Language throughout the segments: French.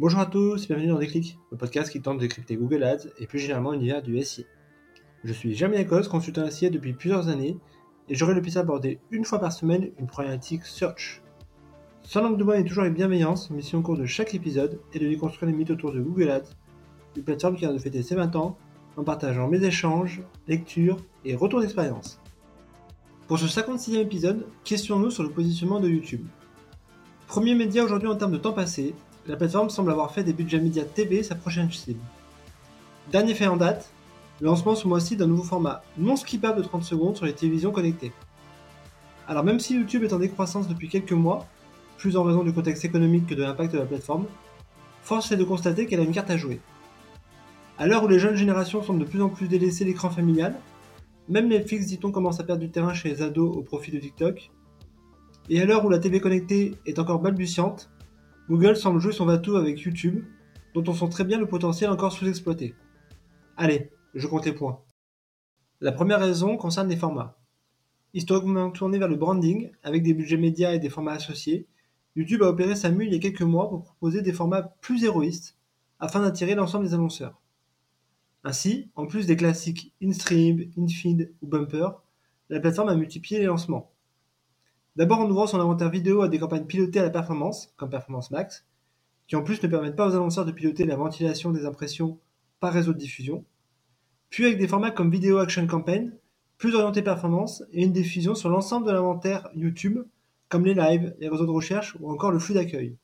Bonjour à tous, bienvenue dans Déclic, le podcast qui tente de décrypter Google Ads et plus généralement l'univers du SI. Je suis Jamie Lacoste, consultant SIA depuis plusieurs années et j'aurai le plaisir d'aborder une fois par semaine une problématique search. Sans langue de bois et toujours avec bienveillance, mission au cours de chaque épisode est de déconstruire les mythes autour de Google Ads, une plateforme qui vient de fêter ses 20 ans en partageant mes échanges, lectures et retours d'expérience. Pour ce 56e épisode, questionnons-nous sur le positionnement de YouTube. Premier média aujourd'hui en termes de temps passé, la plateforme semble avoir fait des budgets médias TV sa prochaine cible. Dernier fait en date, le lancement ce mois-ci d'un nouveau format non skippable de 30 secondes sur les télévisions connectées. Alors même si YouTube est en décroissance depuis quelques mois, plus en raison du contexte économique que de l'impact de la plateforme, force est de constater qu'elle a une carte à jouer. À l'heure où les jeunes générations semblent de plus en plus délaisser l'écran familial, même Netflix, dit-on, commence à perdre du terrain chez les ados au profit de TikTok. Et à l'heure où la TV connectée est encore balbutiante, Google semble jouer son va avec YouTube, dont on sent très bien le potentiel encore sous-exploité. Allez, je compte les points. La première raison concerne les formats. Historiquement tourné vers le branding, avec des budgets médias et des formats associés, YouTube a opéré sa mue il y a quelques mois pour proposer des formats plus héroïstes, afin d'attirer l'ensemble des annonceurs. Ainsi, en plus des classiques InStream, InFeed ou Bumper, la plateforme a multiplié les lancements. D'abord en ouvrant son inventaire vidéo à des campagnes pilotées à la performance, comme Performance Max, qui en plus ne permettent pas aux annonceurs de piloter la ventilation des impressions par réseau de diffusion, puis avec des formats comme Video Action Campaign, plus orientés performance et une diffusion sur l'ensemble de l'inventaire YouTube, comme les lives, les réseaux de recherche ou encore le flux d'accueil.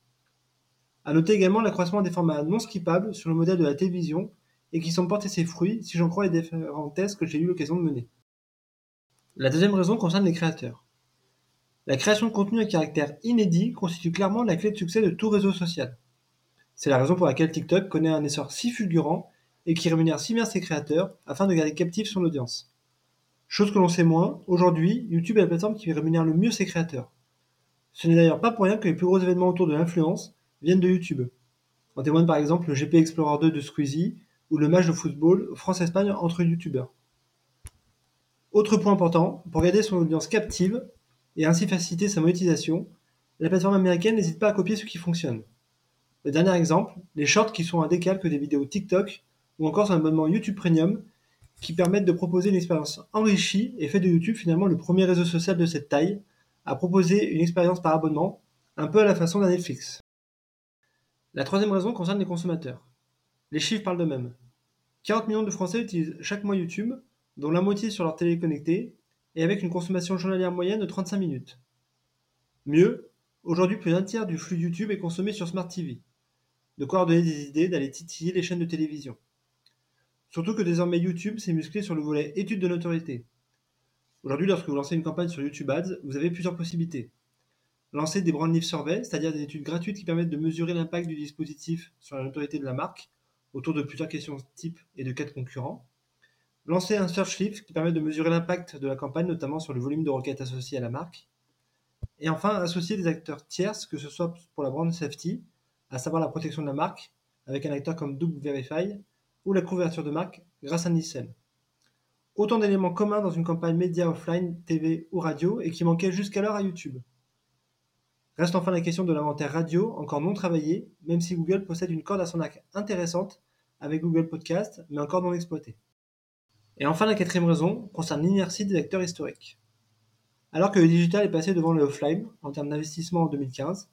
A noter également l'accroissement des formats non skippables sur le modèle de la télévision et qui sont portés ses fruits si j'en crois les différents tests que j'ai eu l'occasion de mener. La deuxième raison concerne les créateurs. La création de contenu à caractère inédit constitue clairement la clé de succès de tout réseau social. C'est la raison pour laquelle TikTok connaît un essor si fulgurant et qui rémunère si bien ses créateurs afin de garder captif son audience. Chose que l'on sait moins, aujourd'hui, YouTube est la plateforme qui rémunère le mieux ses créateurs. Ce n'est d'ailleurs pas pour rien que les plus gros événements autour de l'influence viennent de YouTube. En témoigne par exemple le GP Explorer 2 de Squeezie ou le match de football France-Espagne entre youtubeurs. Autre point important, pour garder son audience captive et ainsi faciliter sa monétisation, la plateforme américaine n'hésite pas à copier ce qui fonctionne. Le dernier exemple, les shorts qui sont un décalque des vidéos TikTok ou encore son abonnement YouTube Premium qui permettent de proposer une expérience enrichie et fait de YouTube finalement le premier réseau social de cette taille à proposer une expérience par abonnement, un peu à la façon d'un Netflix. La troisième raison concerne les consommateurs. Les chiffres parlent d'eux-mêmes. 40 millions de Français utilisent chaque mois YouTube, dont la moitié sur leur télé connectée, et avec une consommation journalière moyenne de 35 minutes. Mieux, aujourd'hui plus d'un tiers du flux YouTube est consommé sur Smart TV. De quoi leur donner des idées d'aller titiller les chaînes de télévision. Surtout que désormais YouTube s'est musclé sur le volet études de notoriété. Aujourd'hui, lorsque vous lancez une campagne sur YouTube Ads, vous avez plusieurs possibilités. Lancer des brand lift surveys, c'est-à-dire des études gratuites qui permettent de mesurer l'impact du dispositif sur la notoriété de la marque, autour de plusieurs questions types et de quatre concurrents. Lancer un search lift qui permet de mesurer l'impact de la campagne, notamment sur le volume de requêtes associées à la marque. Et enfin, associer des acteurs tierces, que ce soit pour la brand safety, à savoir la protection de la marque, avec un acteur comme Double Verify, ou la couverture de marque grâce à Nielsen. Autant d'éléments communs dans une campagne média offline, TV ou radio et qui manquaient jusqu'alors à YouTube. Reste enfin la question de l'inventaire radio, encore non travaillé, même si Google possède une corde à son arc intéressante avec Google Podcast, mais encore non exploitée. Et enfin, la quatrième raison concerne l'inertie des acteurs historiques. Alors que le digital est passé devant le offline en termes d'investissement en 2015,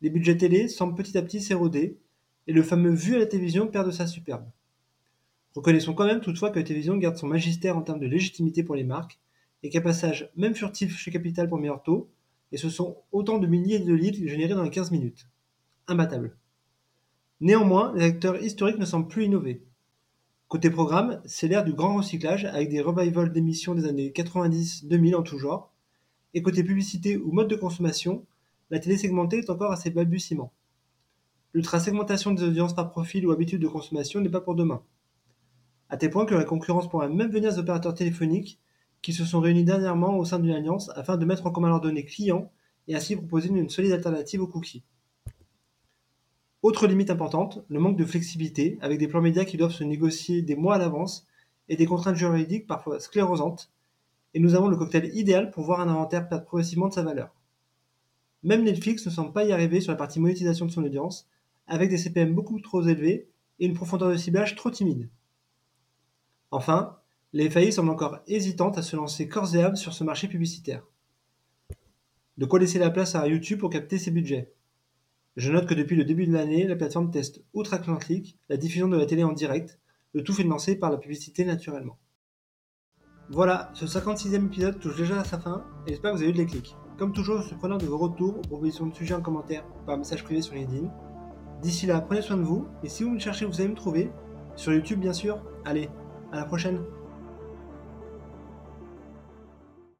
les budgets télé semblent petit à petit s'éroder et le fameux vu à la télévision perd de sa superbe. Reconnaissons quand même toutefois que la télévision garde son magistère en termes de légitimité pour les marques et qu'un passage, même furtif chez Capital pour meilleur taux, et ce sont autant de milliers de leads générés dans les 15 minutes. Imbattable. Néanmoins, les acteurs historiques ne semblent plus innover. Côté programme, c'est l'ère du grand recyclage avec des revivals d'émissions des années 90-2000 en tout genre. Et côté publicité ou mode de consommation, la télé segmentée est encore assez balbutiement. L'ultra-segmentation des audiences par profil ou habitude de consommation n'est pas pour demain. À tel point que la concurrence pourrait même venir des opérateurs téléphoniques qui se sont réunis dernièrement au sein d'une alliance afin de mettre en commun leurs données clients et ainsi proposer une solide alternative aux cookies. Autre limite importante, le manque de flexibilité, avec des plans médias qui doivent se négocier des mois à l'avance et des contraintes juridiques parfois sclérosantes, et nous avons le cocktail idéal pour voir un inventaire perdre progressivement de sa valeur. Même Netflix ne semble pas y arriver sur la partie monétisation de son audience, avec des CPM beaucoup trop élevés et une profondeur de ciblage trop timide. Enfin, les FAI semblent encore hésitantes à se lancer corps et âme sur ce marché publicitaire. De quoi laisser la place à YouTube pour capter ses budgets Je note que depuis le début de l'année, la plateforme teste outre-Atlantique la diffusion de la télé en direct, le tout financé par la publicité naturellement. Voilà, ce 56e épisode touche déjà à sa fin et j'espère que vous avez eu de l'éclic. Comme toujours, je suis preneur de vos retours, propositions de sujets en commentaire par message privé sur LinkedIn. D'ici là, prenez soin de vous et si vous me cherchez, vous allez me trouver. Sur YouTube, bien sûr. Allez, à la prochaine!